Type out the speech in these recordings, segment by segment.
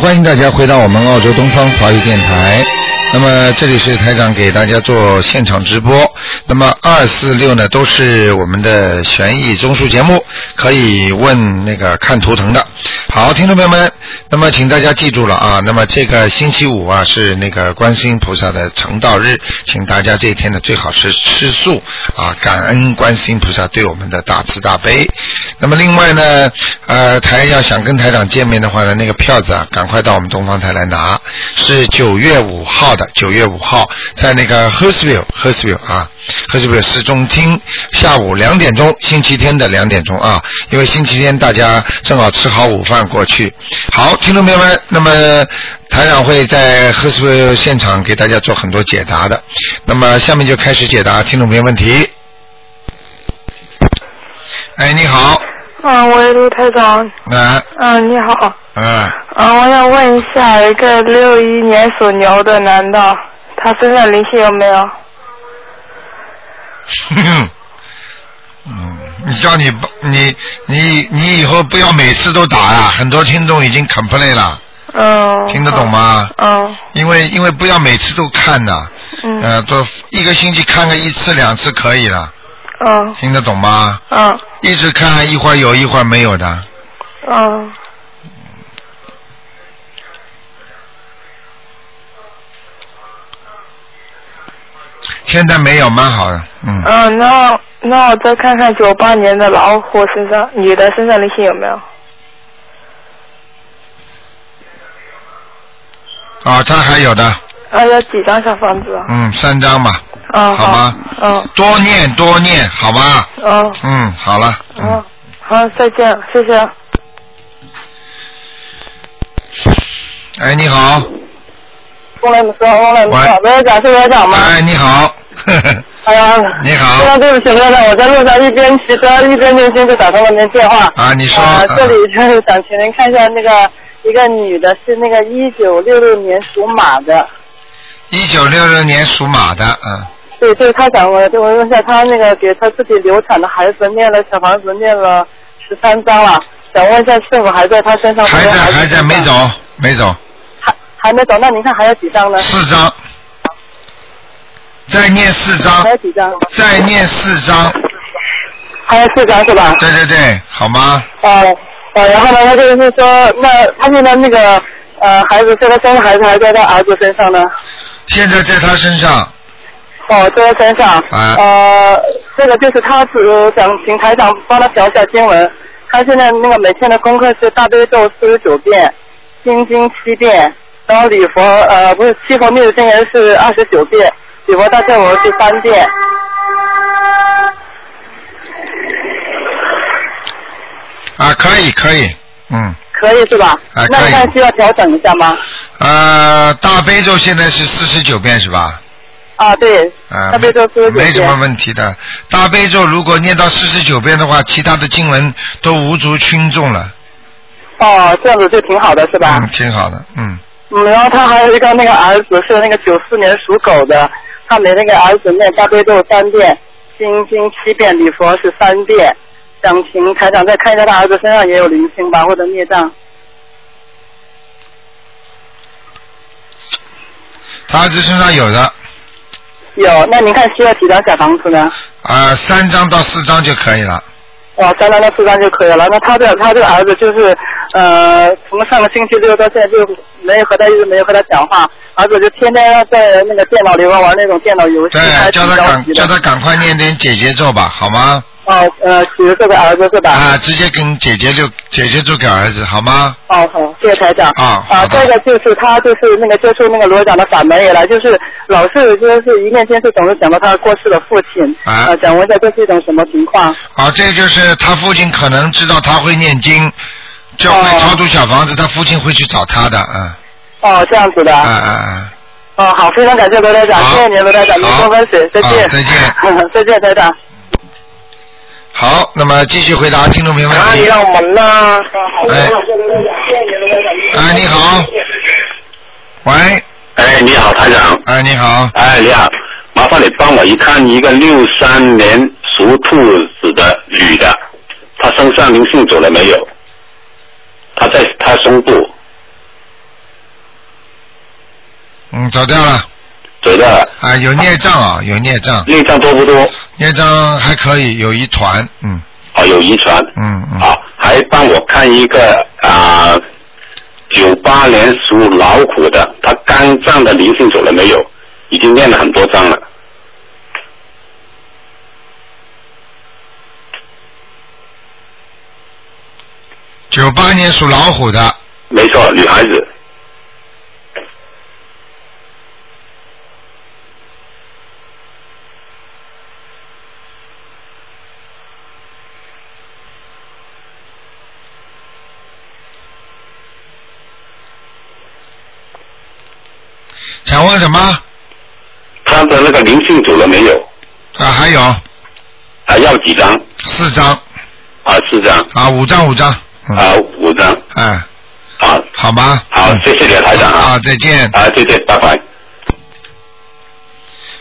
欢迎大家回到我们澳洲东方华语电台。那么这里是台长给大家做现场直播。那么二四六呢都是我们的悬疑综述节目，可以问那个看图腾的。好，听众朋友们，那么请大家记住了啊。那么这个星期五啊是那个观世音菩萨的成道日，请大家这一天呢最好是吃素啊，感恩观世音菩萨对我们的大慈大悲。那么另外呢，呃，台要想跟台长见面的话呢，那个票子啊，赶快到我们东方台来拿，是九月五号的，九月五号在那个 Hurstville，Hurstville 啊，Hurstville 市中厅，下午两点钟，星期天的两点钟啊，因为星期天大家正好吃好午饭过去。好，听众朋友们，那么台长会在 Hurstville 现场给大家做很多解答的。那么下面就开始解答听众朋友问题。哎，你好，嗯，喂，卢台长。啊，嗯，你好。嗯，嗯，我想问一下，一个六一年属牛的男的，他身上灵性有没有？嗯，你叫你不你你你以后不要每次都打啊，很多听众已经 complain 了，嗯。听得懂吗？嗯因为因为不要每次都看的，嗯。呃，都一个星期看个一次两次可以了，嗯听得懂吗？嗯一直看一会儿有一会儿没有的，嗯现在没有，蛮好的，嗯，嗯，那那我再看看九八年的老虎身上，女的身上灵性有没有？啊，他还有的，啊，有几张小房子啊？嗯，三张吧，嗯，好吗？嗯多念多念，好吧？嗯嗯，好了，嗯嗯，，好，再见，谢谢。哎，你好，翁来姆说，翁来姆喂说，台长是台长吗？哎，你好，哎呀，你好非常对不起，台长，我在路上一边骑车一边念经，就打通了您电话。啊，你说，这里就是想请您看一下那个一个女的，是那个一九六六年属马的。一九六六年属马的，嗯，对，就是她想我，就我问一下，他那个给他自己流产的孩子念了小房子，念了十三章了，想问一下是否还在他身上？还在还在没走，没走，还还没走，那您看还有几张呢？四张，再念四张还，有几张？再念四张，还有四张是吧？对对对，好吗？哦，呃，然后呢，他就是说，那他现在那个呃孩子在他生的孩子还是在他儿子身上呢？现在在他身上，哦，在他身上。啊呃，这个就是他只想请台长帮他调一下经文。他现在那个每天的功课是大悲咒四十九遍，心经七遍，然后礼佛呃不是七佛灭罪真言是二十九遍，礼佛大忏悔文是三遍。啊，可以可以，嗯，可以是吧？那你看需要调整一下吗？呃，大悲咒现在是四十九遍是吧？啊，对，啊，大悲咒四十九遍。没什么问题的。大悲咒如果念到四十九遍的话，其他的经文都无足轻重了，哦，这样子就挺好的是吧？嗯，挺好的，嗯，嗯，然后他还有一个那个儿子是那个九四年属狗的，他每那个儿子念大悲咒三遍，心经七遍，礼佛是三遍。想请台长再看一下他儿子身上也有灵性吧，或者孽障。他儿子身上有的，有，那您看需要几张小房子呢？啊、三张到四张就可以了。哦，三张到四张就可以了。那他这他这个儿子就是，呃，从上个星期六到现在就没有和他一直没有和他讲话，儿子就天天在那个电脑里边玩那种电脑游戏，对，叫他赶叫。他赶快念点姐姐咒吧，好吗？哦，呃，几个这个儿子是吧？啊，直接跟姐姐就姐姐咒给儿子，好吗？哦，好，谢谢台长。啊好啊，的这个就是他就是那个接触那个罗长的法门以来，就是老是就是一念经是总是想到他过世的父亲。啊呃想问一下这是一种什么情况？啊，这就是他父亲可能知道他会念经，就会哦超度小房子，他父亲会去找他的，啊，哦，这样子的。啊啊啊，哦，好，非常感谢罗台长，谢谢您罗台长，您多分水，再见。再见。再见，台长。好，那么继续回答听众朋友问啊，你题。让我们呢？哎，哎，你好，喂，哎，你好，台长。哎，你好，哎，你好，麻烦你帮我一看一个六三年属兔子的女的，她身上灵性走了没有？她在她胸部。嗯，走掉了走掉了。啊，有孽障啊，有孽障，孽障多不多？孽障还可以，有一团，嗯哦，有遗传。嗯嗯，好，还帮我看一个啊，九八年属老虎的，他肝脏的灵性走了没有？已经念了很多章了。九八年属老虎的，没错，女孩子。想问什么？他的那个灵性走了没有？啊，还有啊，要几张？四张啊，四张。啊，五张五张，嗯，啊，五张。哎，啊，好吗？好，嗯谢谢你，台长啊。啊，再见。啊，谢谢，拜拜。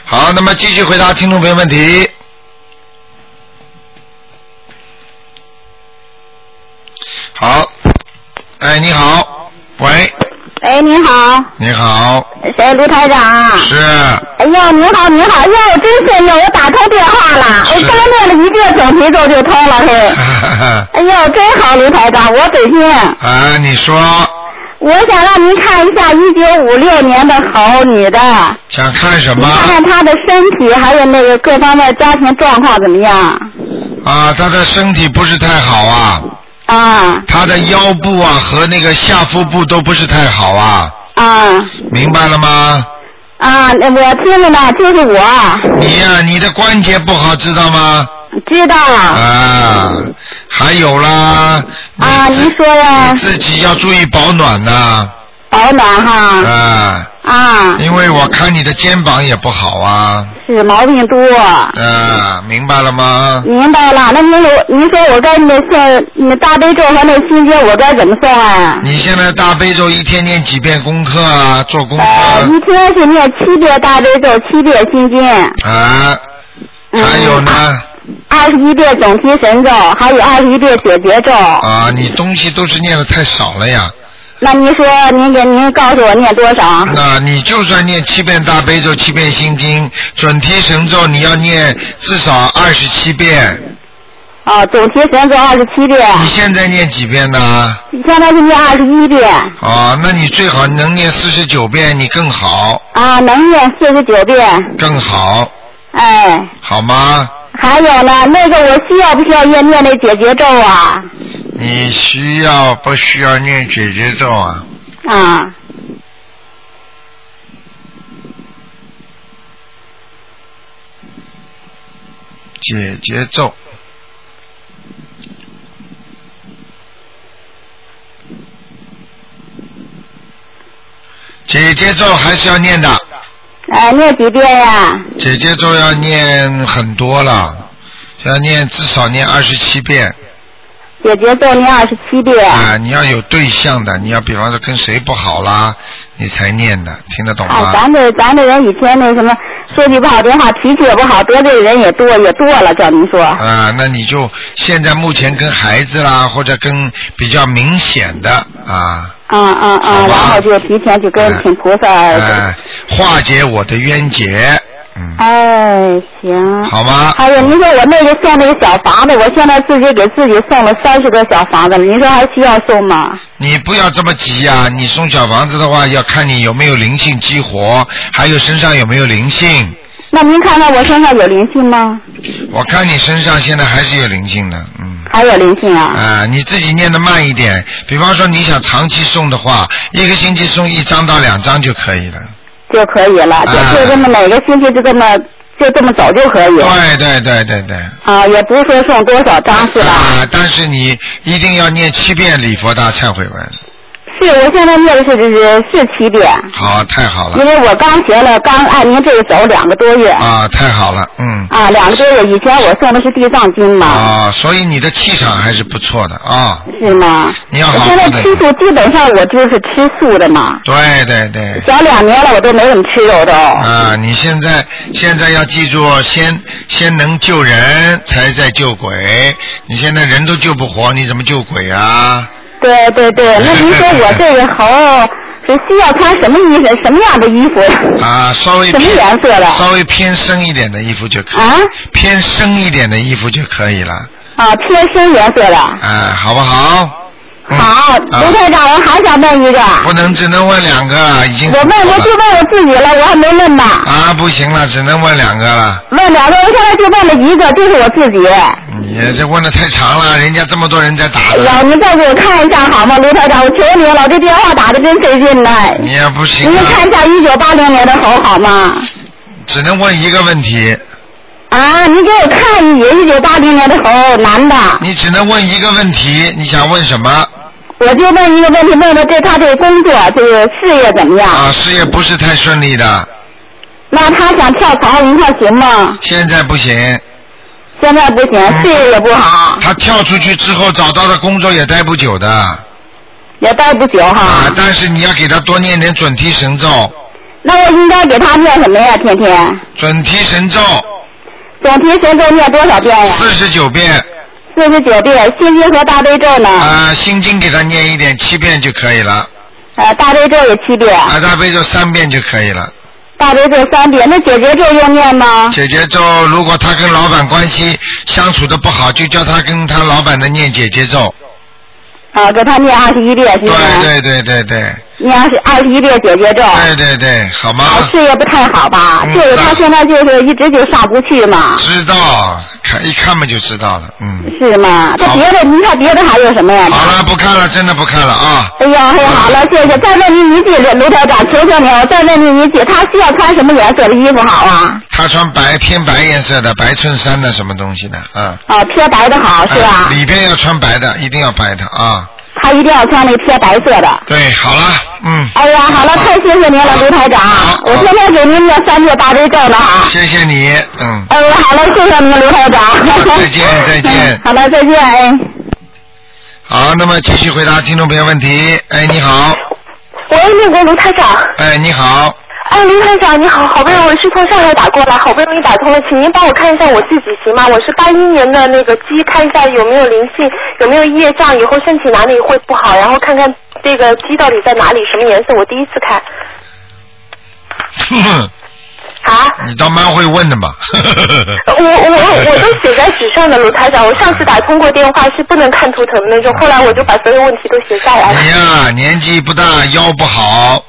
好，那么继续回答听众朋友问题。好，哎，你好，喂，哎，你好，你好，谁？卢台长啊。是，哎呀，你好，你好，哎呀，我真幸运，我打通电话了，我刚念了一遍总题咒就通了，嘿。哎呀，真好，卢台长，我北京，啊，你说我想让您看一下一九五六年的好女的，想看什么看么？看她的身体还有那个各方面家庭状况怎么样？啊，她的身体不是太好啊，啊。他的腰部啊和那个下腹部都不是太好啊，啊。明白了吗？啊！那我听着呢，就是我。你呀、你的关节不好，知道吗？知道。啊，还有啦，啊，您说呀，自己要注意保暖呐，保暖哈。啊，啊，因为我看你的肩膀也不好啊，是毛病多。啊，明白了吗？明白了，那您有您说我该那现那大悲咒和那心经我该怎么送啊？你现在大悲咒一天念几遍功课啊？做功课呃，一天是念七遍大悲咒，七遍心经，啊？嗯还有呢？二十一遍总提神咒，还有二十一遍解结咒。啊，你东西都是念的太少了呀。那您说您给您告诉我念多少？那你就算念七遍大悲咒、七遍心经、准提神咒，你要念至少二十七遍。哦，总提神咒二十七遍，你现在念几遍呢？现在是念二十一遍哦，那你最好能念四十九遍，你更好，啊，能念四十九遍。更好，哎，好吗？还有呢，那个我需要不需要念念那解决咒啊？你需要不需要念姐姐咒啊？啊，姐姐咒。姐姐咒还是要念的，哎，念几遍呀？姐姐咒要念很多了，要念至少念二十七遍。解结咒念二十七遍。啊，你要有对象的，你要比方说跟谁不好啦，你才念的，听得懂哎，吗？咱这咱这人以前那什么，说句不好听话，脾气也不好，得罪人也多也多了，叫您说。啊，那你就现在目前跟孩子啦，或者跟比较明显的啊，嗯嗯好吧嗯，然后就提前就跟请菩萨。哎，化解我的冤结，嗯，哎，行。好吗？哎呀，您说我那个送那个小房子，我现在自己给自己送了三十个小房子了，您说还需要送吗？你不要这么急呀、你送小房子的话，要看你有没有灵性激活，还有身上有没有灵性。那您看看我身上有灵性吗？我看你身上现在还是有灵性的，嗯。还有灵性啊？啊，你自己念的慢一点。比方说，你想长期送的话，一个星期送一张到两张就可以了。就可以了，就啊就这么每个星期就这么就这么走就可以。对对对对对。啊，也不是说送多少张是吧？啊，但是你一定要念七遍礼佛大忏悔文。是，我现在念的是是是七遍，好，太好了因。为我刚学了，刚按您这个走两个多月。啊，太好了，嗯。啊，两个多月以前我送的是地藏经嘛，啊，所以你的气场还是不错的啊。是吗？你要好我现在吃素，基本上我就是吃素的嘛，对对对。小两年了我都没怎么吃肉都。啊，你现在现在要记住，先先能救人，才在救鬼。你现在人都救不活，你怎么救鬼啊？对对对，那您说我这个猴是需要穿什么衣服？什么样的衣服？啊，稍微什么偏颜色的稍微偏深一点的衣服就可以，啊偏深一点的衣服就可以了，啊，偏深颜色的。啊，好不好？嗯好，啊卢台长，我还想问一个。不能只能问两个，已经我问，我就问我自己了，我还没问呢。啊，不行了，只能问两个了。问两个，我现在就问了一个，就是我自己。你这问的太长了，人家这么多人在打哎呀，的，您再给我看一下好吗，卢台长？我求你了，这电话打的真费劲呢。你也不行您看一啊，下一九八零年的猴好吗？只能问一个问题，啊，你给我看一眼一九八零年的猴，男的。你只能问一个问题，你想问什么？我就问一个问题，问问对他这个工作，这个事业怎么样？啊，事业不是太顺利的，那他想跳槽，您看行吗？现在不行。现在不行，嗯事业也不好，他跳出去之后找到的工作也待不久的，啊，也待不久哈。啊但是你要给他多念点准提神咒，那我应该给他念什么呀？天天准提神咒总提神咒念多少遍呀？四十九遍，四十九遍。心经和大悲咒呢？啊，心经给他念一点七遍就可以了，呃，大悲咒也七遍，啊，大悲咒三遍就可以了。大悲咒三遍。那解结咒要念吗？姐姐咒，如果他跟老板关系相处的不好，就叫他跟他老板的念姐姐咒。啊，给他念二十一遍，行对吗？对对对对，念二十二十一遍解决咒。对对对，好吗？啊，事业不太好吧？嗯就是他现在就是一直就上不去嘛，知道，看一看嘛就知道了，嗯。是吗？他别的，您看别的还有什么呀？好了，不看了，真的不看了啊。哎呀，哎呀，好了，谢谢。再问您一句，卢台长，求求您，我再问您一句，他需要穿什么颜色的衣服好啊？他穿白偏白颜色的白衬衫的什么东西的，啊。啊，偏白的好是吧哎？里边要穿白的，一定要白的啊。他一定要穿那个贴白色的。对，好了，嗯。哎呀，好了，太谢谢您了，卢台长，我天天给您念三遍大悲咒呢哈。谢谢你，嗯。哎呀，好了，谢谢您，卢台长。再见再见嗯 好了，再见，哎。好，那么继续回答听众朋友问题。哎，你好，喂，那个卢台长，哎，你好，哎，卢台长你好，好不容易我是从上海打过来，好不容易打通了，请您帮我看一下我自己行吗？我是八一年的那个鸡，看一下有没有灵性，有没有业障，以后身体哪里会不好，然后看看这个鸡到底在哪里，什么颜色，我第一次看哼哼 啊。你倒蛮会问的嘛。我我 我都写在纸上的，卢台长。我上次打通过电话是不能看图腾的那种，后来我就把所有问题都写下来了。你呀、年纪不大，腰不好，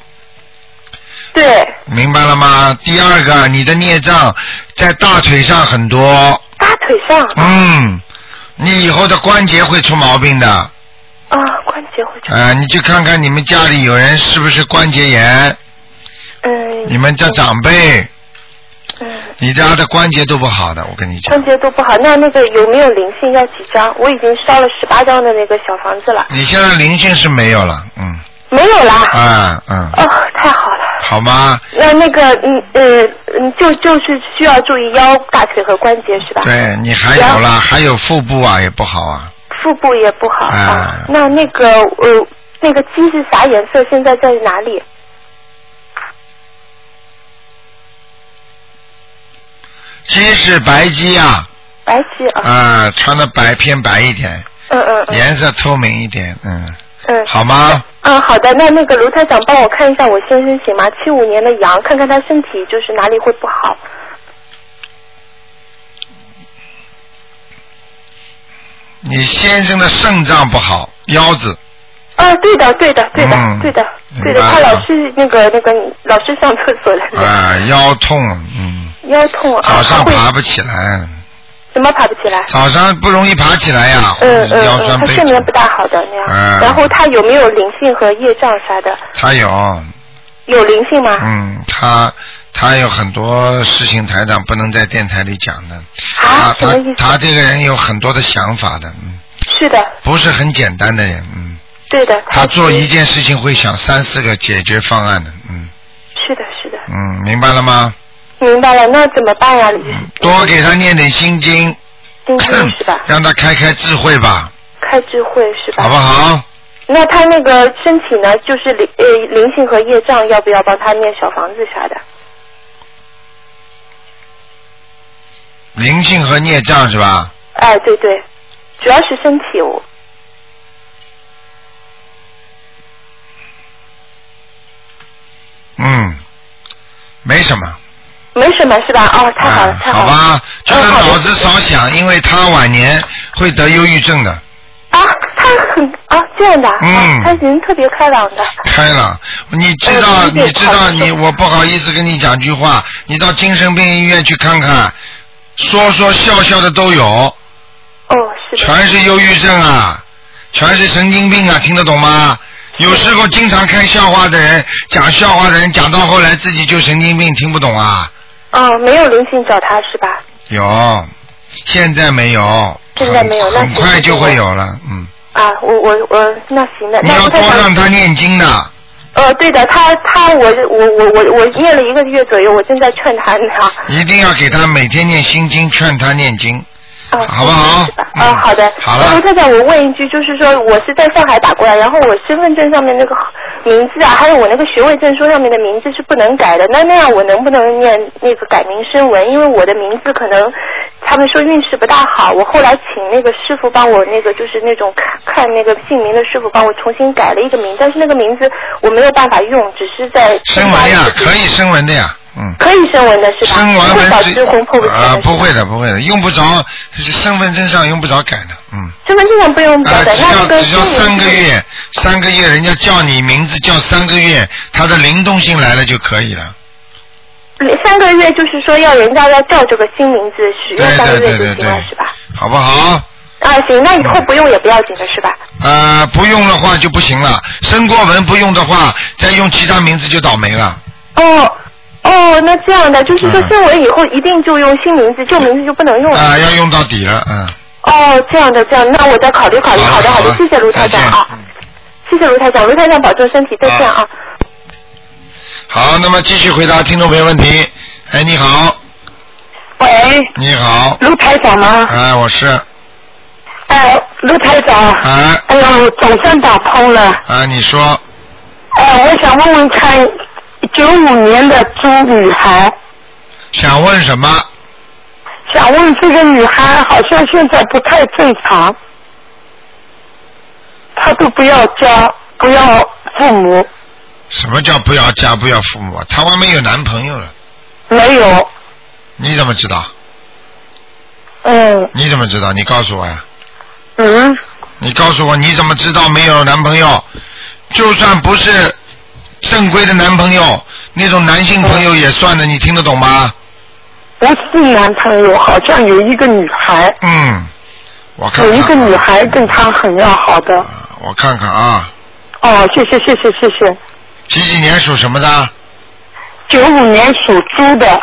对，明白了吗？第二个，你的孽障在大腿上很多，大腿上嗯，你以后的关节会出毛病的。啊，关节会出。啊，你去看看你们家里有人是不是关节炎？嗯。你们家长辈，嗯。你家的关节都不好的，我跟你讲关。节都不好，那那个有没有灵性？要几张？我已经烧了十八张的那个小房子了，你现在灵性是没有了，嗯，没有啦。啊，嗯，哦，太好吗？那那个嗯呃嗯，就就是需要注意腰、大腿和关节是吧？。对你还有啦，还有腹部啊也不好啊，腹部也不好、哎啊。那那个呃，那个鸡是啥颜色？现在在哪里？鸡是白鸡啊，白鸡啊。啊，穿的白偏白一点，嗯嗯嗯。颜色透明一点，嗯，嗯。好吗？嗯，好的。那那个卢台长帮我看一下我先生行吗？七五年的羊，看看他身体就是哪里会不好。你先生的肾脏不好，腰子，啊，对的，对的，对的，嗯对的，对的，他老是那个那个老是上厕所的，啊，腰痛，嗯，腰痛啊，早上爬不起来，怎么爬不起来？早上不容易爬起来呀，嗯嗯嗯，腰酸背他睡眠不大好的那样。嗯然后他有没有灵性和业障啥的？他有，有灵性吗？嗯，他他有很多事情台长不能在电台里讲的，啊，什他？他这个人有很多的想法的，嗯，是的，不是很简单的人，嗯，对的。他做一件事情会想三四个解决方案的，嗯是的，是的，嗯，明白了吗？明白了。那怎么办呀？多给他念点心经，心经是吧？让他开开智慧吧，开智慧是吧？好不好？那他那个身体呢，就是灵呃灵性和业障，要不要帮他念小房子啥的？灵性和孽障是吧？哎，对对，主要是身体，嗯，没。。，，什么。没什么是吧？哦，太好了，太好了。好吧，就是脑子少想，因为他晚年会得忧郁症的。啊，他很啊这样的，嗯啊他人特别开朗的。开朗，你知道，呃你知道你，我不好意思跟你讲句话，你到精神病医院去看看，说说笑笑的都有，哦，是的。全是忧郁症啊，全是神经病啊，听得懂吗？有时候经常看笑话的人，讲笑话的人，讲到后来自己就神经病，听不懂啊。哦，没有灵性找他是吧？有，现在没有，现在没有那很很快就会有了，嗯。啊，我我我那行的，你要多让他念经的，呃，对的，他他我我我我我念了一个月左右，我正在劝他呢。一定要给他每天念心经，劝他念经。啊，好不好？嗯啊，好的。好了那卢台长，我问一句，就是说我是在上海打过来，然后我身份证上面那个名字啊，还有我那个学位证书上面的名字是不能改的。那那样我能不能念那个改名声文？因为我的名字可能他们说运势不大好，我后来请那个师傅帮我那个就是那种看看那个姓名的师傅帮我重新改了一个名，但是那个名字我没有办法用，只是在声纹呀，可以声纹的呀，嗯。可以升纹的是吧？声不会导纹文致魂魄不全啊，不会的，不会的，用不着，身份证上用不着改的，嗯。身份证上不用改啊，的，只要那这个只要三个月，三个月人家叫你名字叫三个月，它的灵动性来了就可以了。三个月就是说要人家要叫这个新名字，使对用三个对对对月就行了，对是吧？，好不好？啊，行，那以后不用也不要紧的是吧？呃，不用的话就不行了。申过文不用的话，再用其他名字就倒霉了。哦哦，那这样的就是说嗯申文以后一定就用新名字，旧名字就不能用了。啊、要用到底了，嗯。哦，这样的这样，那我再考虑考虑。好好的好的，谢谢卢台长啊，谢谢卢台长，卢台长保重身体，再见啊。好，那么继续回答听众朋友问题。哎，你好，喂，你好，卢台长吗？哎，我是，哎，卢台长，哎，哎呦，总算打通了。啊，你说，哎，我想问问看，九五年的猪女孩，想问什么？想问这个女孩好像现在不太正常，她都不要家，不要父母，什么叫不要家不要父母？她外面有男朋友了，没有，你怎么知道？嗯你怎么知道？你告诉我呀。嗯，你告诉我你怎么知道没有男朋友？就算不是正规的男朋友，那种男性朋友也算的，你听得懂吗？不是男朋友，好像有一个女孩，嗯，我看看、有啊。一个女孩跟他很要好的。啊我看看啊，哦，谢谢谢谢谢谢。几几年属什么的？九五年属猪的，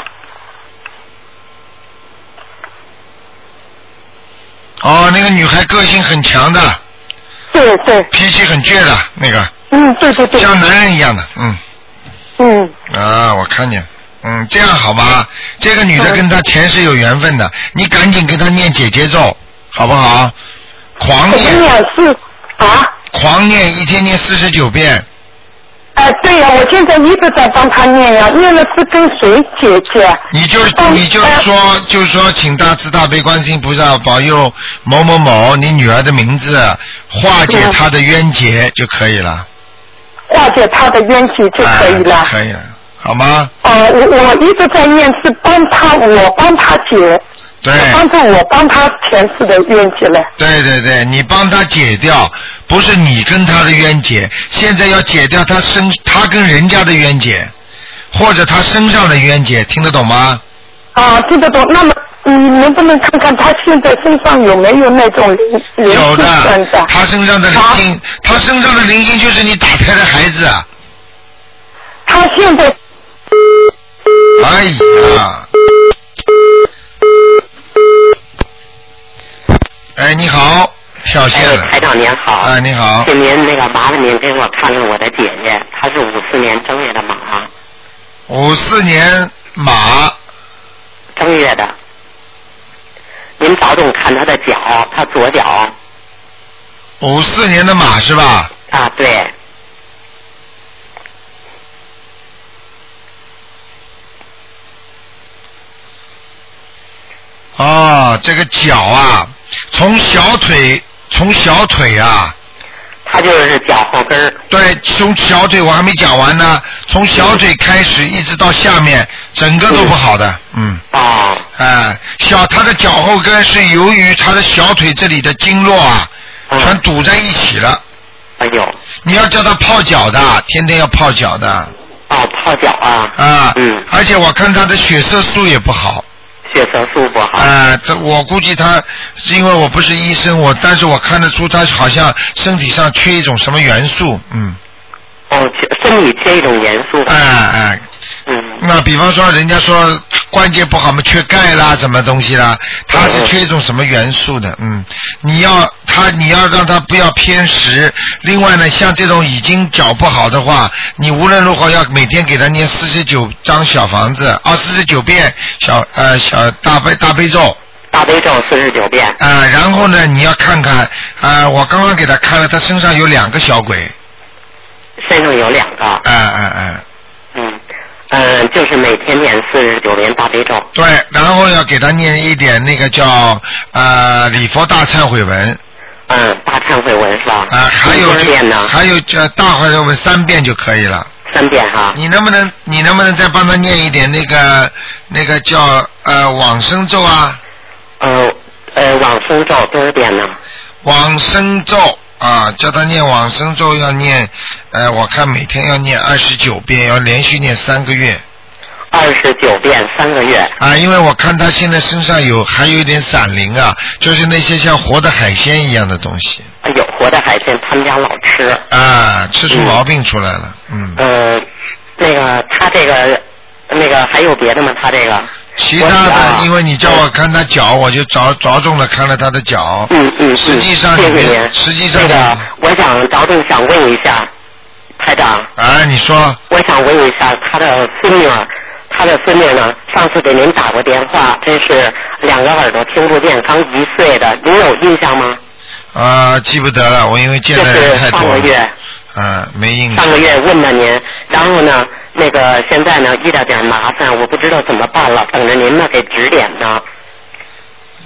哦，那个女孩个性很强的，对对，脾气很倔的，那个嗯，对对对，像男人一样的，嗯嗯，啊，我看见，嗯，这样好吧？这个女的嗯跟他前世有缘分的，你赶紧给她念姐姐咒，好不好？狂念，啊？狂念，一天念四十九遍。哎，对呀、我现在一直在帮他念呀，念的是跟谁姐姐？你就你就哎说就说，请大慈大悲观世音菩萨保佑某某某你女儿的名字，化解嗯她的冤结就可以了，化解他的冤气就可以了。哎可以了，好吗？哦、我我一直在念，是帮他，我帮他解，对帮助我帮他前世的冤结了。对对对，你帮他解掉，不是你跟他的冤结，现在要解掉他身他跟人家的冤结，或者他身上的冤结，听得懂吗？啊，听得懂。那么你能不能看看他现在身上有没有那种灵灵有性的他，？身上的灵性，他身上的灵性就是你打胎的孩子啊。他现在哎呀！哎，你好，跳线哎，台长您好。哎，你好。请您那个麻烦您给我看看我的姐姐，她是五四年正月的马，五四年马，正月的。您着重看他的脚，他左脚五四年的马是吧？啊，对，哦，这个脚啊，从小腿，从小腿啊，他就是脚后跟儿。对，从小腿我还没讲完呢，从小腿开始一直到下面，整个都不好的，嗯。啊。哎，小他的脚后跟是由于他的小腿这里的经络啊，全堵在一起了。哎呦。你要叫他泡脚的，天天要泡脚的。啊，泡脚啊。啊。嗯。而且我看他的血色素也不好。血色素不好。啊，这我估计他，因为我不是医生，我但是我看得出他好像身体上缺一种什么元素，嗯。哦，身体缺一种元素。哎哎。嗯。那比方说，人家说关节不好嘛，缺钙啦，什么东西啦，他是缺一种什么元素的，嗯。你要他，你要让他不要偏食。另外呢，像这种已经脚不好的话，你无论如何要每天给他念四十九张小房子，啊，四十九遍小呃小大悲大悲咒。大悲咒四十九遍。啊，然后呢，你要看看啊，我刚刚给他看了，他身上有两个小鬼。身上有两个。哎哎哎。嗯。嗯，就是每天念四十九遍大悲咒。对，然后要给他念一点那个叫呃礼佛大忏悔文。嗯，大忏悔文是吧？啊，还有就遍呢？还有这大忏悔文三遍就可以了。三遍哈。你能不能你能不能再帮他念一点那个那个叫呃往生咒啊？呃呃，往生咒多少遍呢？往生咒啊，叫他念往生咒要念，呃，我看每天要念二十九遍，要连续念三个月。二十九遍三个月。啊，因为我看他现在身上有还有一点散灵啊，就是那些像活的海鲜一样的东西。哎呦，活的海鲜他们家老吃。啊，吃出毛病出来了，嗯。呃，那个他这个那个还有别的吗？他这个。其他的，因为你叫我看他脚，我就着着重的看了他的脚。嗯嗯嗯。实际上，谢谢您。实际上，那个我想着重想问一下，台长。哎，你说。我想问一下他的孙女，他的孙女呢？上次给您打过电话，真是两个耳朵听不见，刚一岁的，您有印象吗？啊，记不得了，我因为见的人太多了。上个月。啊，没印象。上个月问了您，然后呢？那个现在呢遇到点麻烦，我不知道怎么办了，等着您呢给指点呢。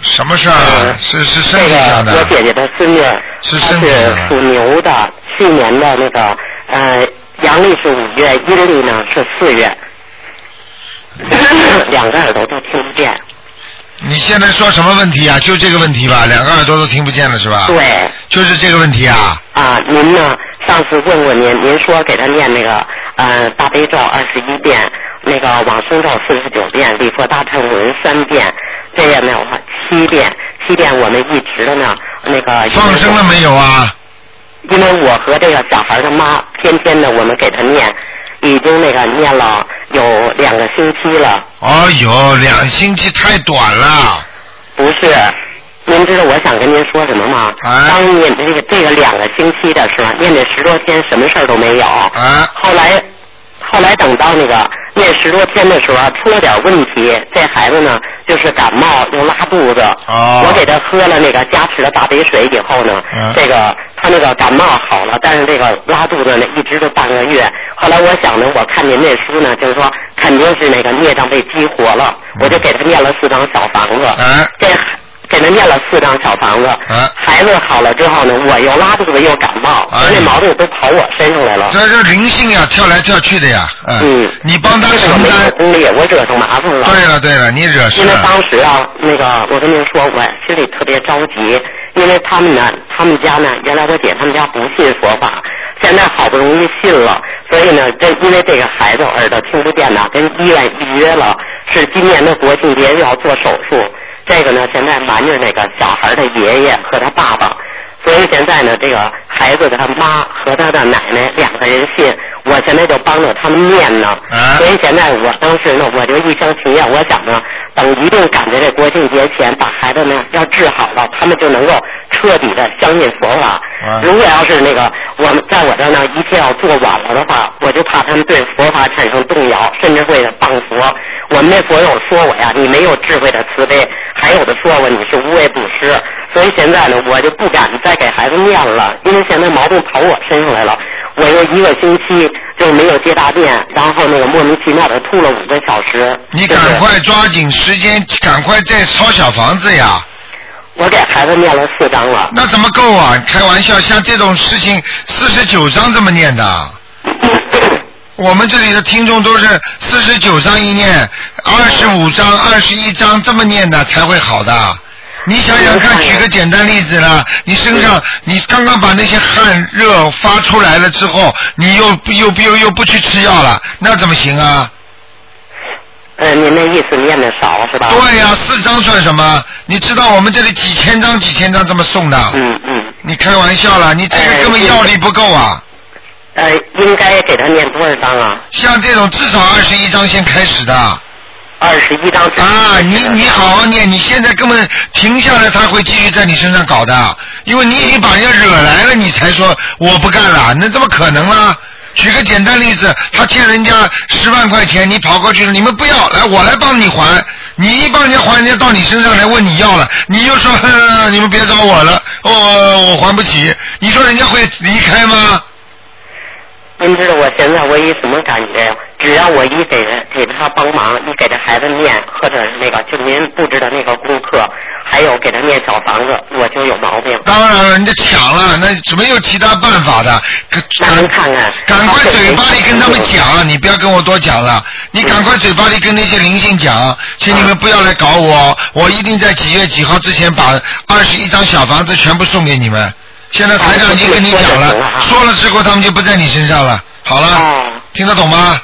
什么事儿啊？是是身体上的。我姐姐的孙女，是她是属牛的，去年的那个呃阳历是五月，阴历呢是四月，两个耳朵都听不见。你现在说什么问题啊？就这个问题吧，两个耳朵都听不见了是吧？对。就是这个问题啊。啊，您呢？上次问过您，您说给他念那个呃大悲咒二十一遍，那个往生咒四十九遍，礼佛大忏文三遍，这样的话七遍，七遍我们一直的呢那个。放生了没有啊？因为我和这个小孩的妈天天的我们给他念，已经那个念了有两个星期了。哦哟，两星期太短了。不是。您知道我想跟您说什么吗？当念这个这个两个星期的时候，念这十多天什么事儿都没有。后来，后来等到那个念十多天的时候，出了点问题，这孩子呢就是感冒又拉肚子。哦我给他喝了那个加持的大杯水以后呢，这个他那个感冒好了，但是这个拉肚子呢一直都半个月。后来我想呢，我看您那书呢，就是说肯定是那个孽障被激活了，我就给他念了四张小房子。这。给给他念了四张小房子，孩子好了之后呢，我又拉肚子又感冒，那毛病都跑我身上来了。这是灵性呀，跳来跳去的呀。嗯。你帮他承担。功力，我惹上麻烦了。对了对了，你惹事了。因为当时啊，那个我跟您说，我心里特别着急，因为他们呢，他们家呢，原来我姐他们家不信佛法，现在好不容易信了，所以呢，这因为这个孩子耳朵听不见呢，跟医院预约了，是今年的国庆节又要做手术。这个呢，现在瞒着那个小孩的爷爷和他爸爸，所以现在呢，这个孩子的他妈和他的奶奶两个人信，我现在就帮着他们念呢。所以现在我当时呢，我就一厢情愿，我想呢，等一定赶在这国庆节前把孩子呢要治好了，他们就能够彻底的相信佛法。如果要是那个我们在我这呢，一切要做晚了的话，我就怕他们对佛法产生动摇，甚至会谤佛。我们那佛友说我呀，你没有智慧的慈悲，还有的说我你是无畏布施，所以现在呢，我就不敢再给孩子念了，因为现在毛病跑我身上来了。我有一个星期就没有接大便，然后那个莫名其妙的吐了五个小时。你赶快抓紧时间，赶快再抄小房子呀！我给孩子念了四章了。那怎么够啊？开玩笑，像这种事情，四十九章这么念的。我们这里的听众都是四十九章一念，二十五章、二十一章这么念的才会好的。你想想看，举个简单例子啦，你身上你刚刚把那些汗热发出来了之后，你又又又又不去吃药了，那怎么行啊？呃，您那意思念的少是吧？对呀、四张算什么？你知道我们这里几千张几千张这么送的？嗯嗯。你开玩笑了，你这个根本药力不够啊！呃，应该给他念多少张啊？像这种至少二十一张先开始的。二十一章。啊，你你好好念，你现在根本停下来，他会继续在你身上搞的，因为你已经把人家惹来了，你才说我不干了，那怎么可能啊？举个简单例子，他欠人家十万块钱，你跑过去了，你们不要，来我来帮你还，你一帮人家还，人家到你身上来问你要了，你又说哼 你们别找我了，哦，我还不起，你说人家会离开吗？您知道我现在我一什么感觉呀？只要我一给人给他帮忙，一给他孩子念，或者是那个就您布置的那个功课，还有给他念小房子，我就有毛病。当然了，人家抢了，那没有其他办法的。那您看看，赶快嘴巴里跟他们讲，你不要跟我多讲了。你赶快嘴巴里跟那些灵性讲，请你们不要来搞我，我一定在几月几号之前把二十一张小房子全部送给你们。现在台长已经跟你讲了，说了之后他们就不在你身上了。好了，听得懂吗？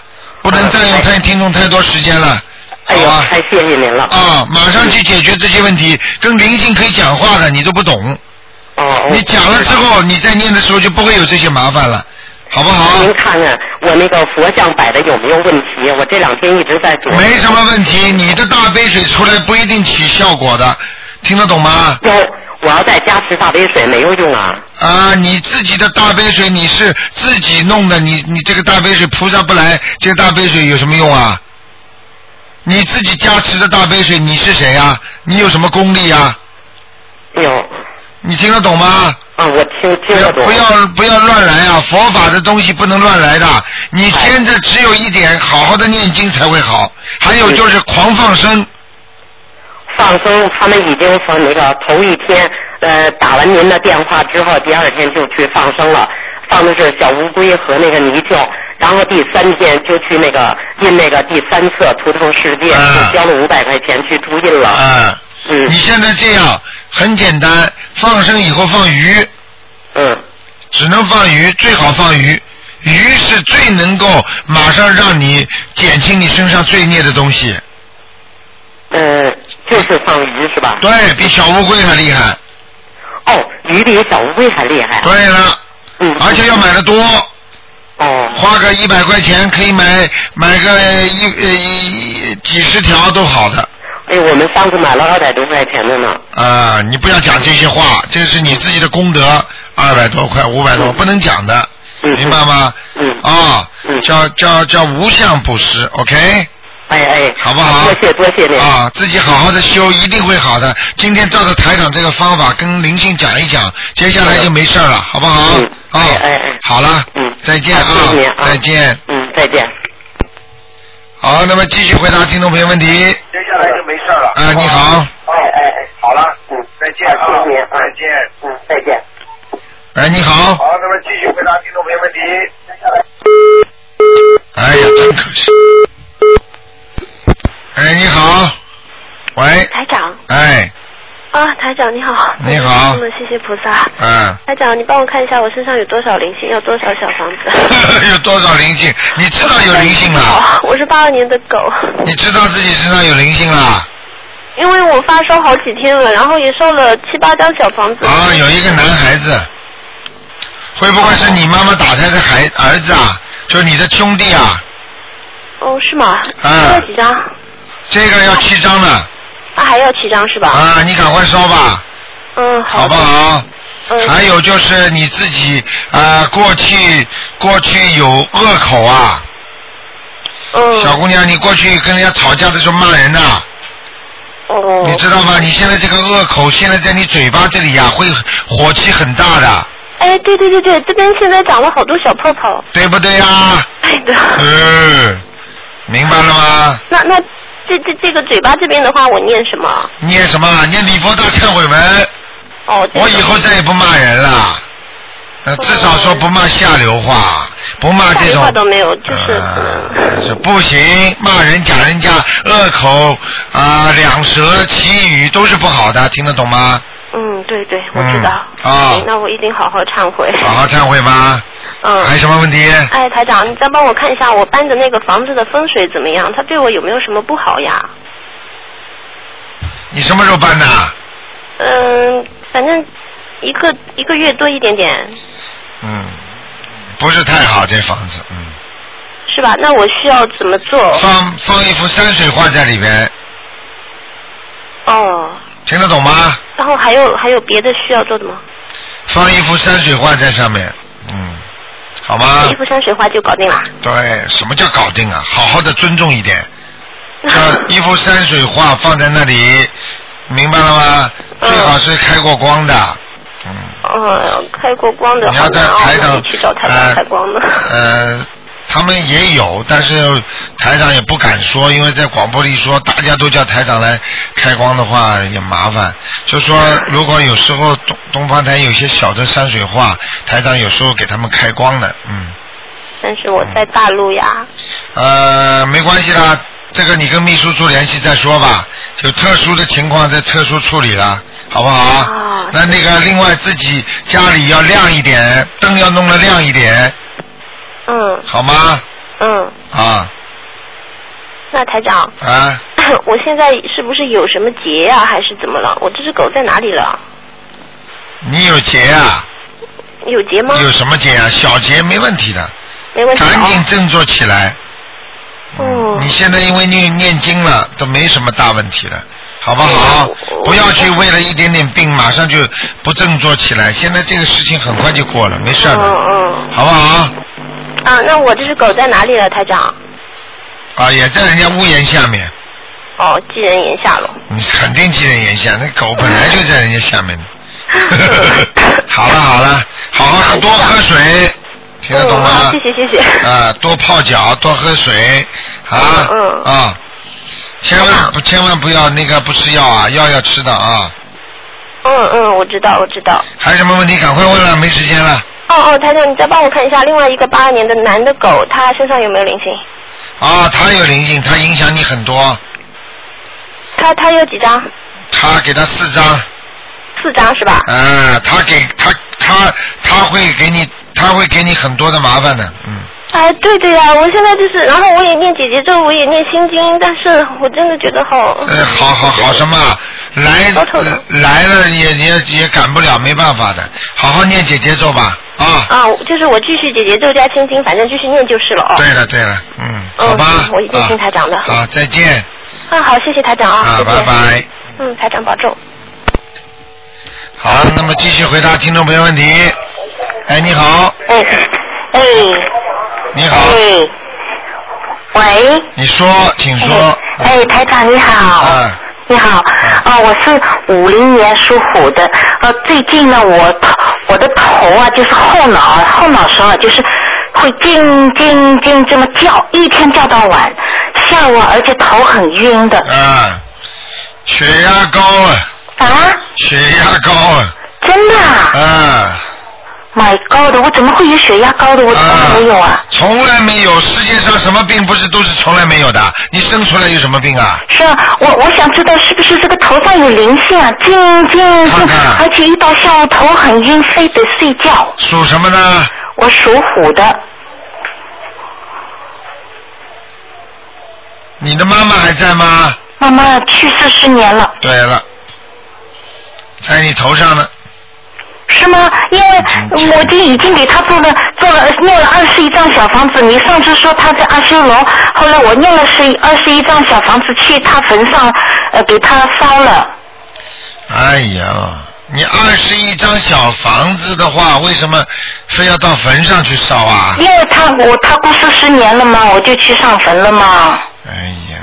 不能占用太听众太多时间了。哎呦，太谢谢您了。啊，马上去解决这些问题，跟灵性可以讲话的你都不懂。哦。你讲了之后，你再念的时候就不会有这些麻烦了，好不好？您看看我那个佛像摆的有没有问题？我这两天一直在琢磨。没什么问题，你的大杯水出来不一定起效果的，听得懂吗？有，我要再加持大杯水没有用啊。啊，你自己的大杯水你是自己弄的，你你这个大杯水菩萨不来，这个大杯水有什么用啊？你自己加持的大杯水，你是谁呀、你有什么功力呀、有。你听得懂吗？啊，我听听得懂。不要不要乱来啊！佛法的东西不能乱来的。你现在只有一点，好好的念经才会好。还有就是狂放生。放生，他们已经从那个头一天，呃，打完您的电话之后，第二天就去放生了，放的是小乌龟和那个泥鳅，然后第三天就去那个印那个第三册图腾世界，就交了五百块钱去图印了。嗯。嗯。你现在这样很简单，放生以后放鱼。嗯。只能放鱼，最好放鱼。鱼是最能够马上让你减轻你身上罪孽的东西。呃，就是放鱼是吧？对比小乌龟还厉害。哦，鱼比小乌龟还厉害。对了。嗯。而且要买的多。哦。花个一百块钱可以买买个一呃一几十条都好的。哎，我们上次买了二百多块钱的呢。啊，你不要讲这些话，这是你自己的功德，二百多块、五百多，不能讲的，明白吗？嗯。啊，叫叫叫无相布施，OK？哎哎，好不好？多谢多谢您。啊，自己好好的修，一定会好的。今天照着台长这个方法跟灵性讲一讲，接下来就没事了，好不好？嗯。啊，哎哎。好了。嗯。再见好谢谢您啊！啊再见。嗯，再见。好，那么继续回答听众朋友问题。接下来就没事了。啊，你好，哎哎哎，好了，嗯，再见啊，谢谢您啊再见，嗯，再见。哎，你好，好，那么继续回答听众朋友问题。接下来。哎呀，真可惜。哎，你好，喂，台长哎，啊，台长你好。你好那么谢谢菩萨。嗯，台长，你帮我看一下我身上有多少灵性，要多少小房子？有多少灵性？你知道有灵性了？好，我是八二年的狗，你知道自己身上有灵性了？因为我发烧好几天了，然后也烧了七八张小房子。啊，有一个男孩子，会不会是你妈妈打胎的孩儿子啊？就是你的兄弟啊？哦，是吗？啊要几张？这个要七张呢。啊，还要七张是吧？啊，你赶快烧吧，嗯，好。好不好？嗯。还有就是你自己啊、过去过去有恶口啊。嗯。小姑娘，你过去跟人家吵架的时候骂人呐、哦。你知道吗？你现在这个恶口，现在在你嘴巴这里呀、会火气很大的，哎，对对对对，这边现在长了好多小泡泡。对不对呀、对的。嗯，明白了吗？那那这这这个嘴巴这边的话，我念什么？念什么？念礼佛大忏悔文。哦。我以后再也不骂人了。呃，至少说不骂下流话，不骂这种。话都没有，就是。呃，是不行，骂人讲人家恶口啊、两舌、绮语都是不好的，听得懂吗？嗯，对对，我知道。啊。那我一定好好忏悔。好好忏悔吗？嗯。还有什么问题？哎，台长，你再帮我看一下我搬的那个房子的风水怎么样？它对我有没有什么不好呀？你什么时候搬的？嗯，反正一个一个月多一点点。嗯，不是太好这房子，嗯。是吧？那我需要怎么做？放放一幅山水画在里边。哦。听得懂吗？然后还有还有别的需要做的吗？放一幅山水画在上面，嗯，好吗？一幅山水画就搞定了。对，什么叫搞定啊？好好的尊重一点。像一幅山水画放在那里，明白了吗？最好是开过光的。嗯。哦，开过光的。你要在台上去找台灯开光的。呃，他们也有，但是台长也不敢说，因为在广播里说，大家都叫台长来开光的话也麻烦。就说如果有时候东东方台有些小的山水画，台长有时候给他们开光的，嗯。但是我在大陆呀。呃，没关系啦，这个你跟秘书处联系再说吧。有特殊的情况再特殊处理了，好不好？啊。那那个另外自己家里要亮一点，灯要弄得亮一点。嗯。好吗？嗯。啊。那台长。啊。我现在是不是有什么结呀、还是怎么了？我这只狗在哪里了？你有结啊？有结吗？有什么结啊？小结没问题的。没问题。赶紧振作起来。嗯。你现在因为念念经了，都没什么大问题了，好不好？不要去为了一点点病马上就不振作起来。现在这个事情很快就过了，没事的。嗯嗯。好不好？啊，那我这只狗在哪里了，台长？啊，也在人家屋檐下面。哦，寄人檐下了。你肯定寄人檐下，那狗本来就在人家下面。好了好了，好好多喝水，听得懂吗？嗯、谢谢谢谢。啊，多泡脚，多喝水，啊。嗯。啊，千万不千万不要那个不吃药啊，药要吃的啊。嗯嗯，我知道我知道。还有什么问题？赶快问了，没时间了。哦哦，台长，你再帮我看一下另外一个八二年的男的狗，他身上有没有灵性？啊，他有灵性，他影响你很多。他他有几张？他给他四张。四张是吧？啊，他给他他他会给你他会给你很多的麻烦的，嗯。哎，对对呀、我现在就是，然后我也念姐姐咒，我也念心经，但是我真的觉得好。哎，好好好什么？来来了也也也赶不了，没办法的，好好念姐姐咒吧，啊。啊，就是我继续姐姐咒加心经，反正继续念就是了哦。对了对了，嗯，嗯好吧。我一定听台长的。好，再见。啊，好，谢谢台长啊，啊，拜拜。嗯，台长保重。好，那么继续回答听众朋友问题。哎，你好，哎哎，你好，哎，喂，你说，请说。哎，台长你好。啊。你好，啊，我是五零年属虎的，呃，最近呢，我头我的头啊，就是后脑后脑勺啊，就是会叮叮叮这么叫，一天叫到晚，下午而且头很晕的。啊，血压高啊。啊？血压高啊。真的啊？啊。My God，我怎么会有血压高的？我从来没有啊。从来没有，世界上什么病不是都是从来没有的？你生出来有什么病啊？是啊，我我想知道是不是这个头上有灵性啊？静静静，而且一到下午头很晕，非得睡觉。属什么呢？我属虎的。你的妈妈还在吗？妈妈去世十年了。对了，在你头上呢。是吗？因为我就已经给他做了做了念了二十一张小房子。你上次说他在阿修罗，后来我念了十二十一张小房子去他坟上，呃，给他烧了。哎呀，你二十一张小房子的话，为什么非要到坟上去烧啊？因为他我他过世十年了嘛，我就去上坟了嘛。哎呀，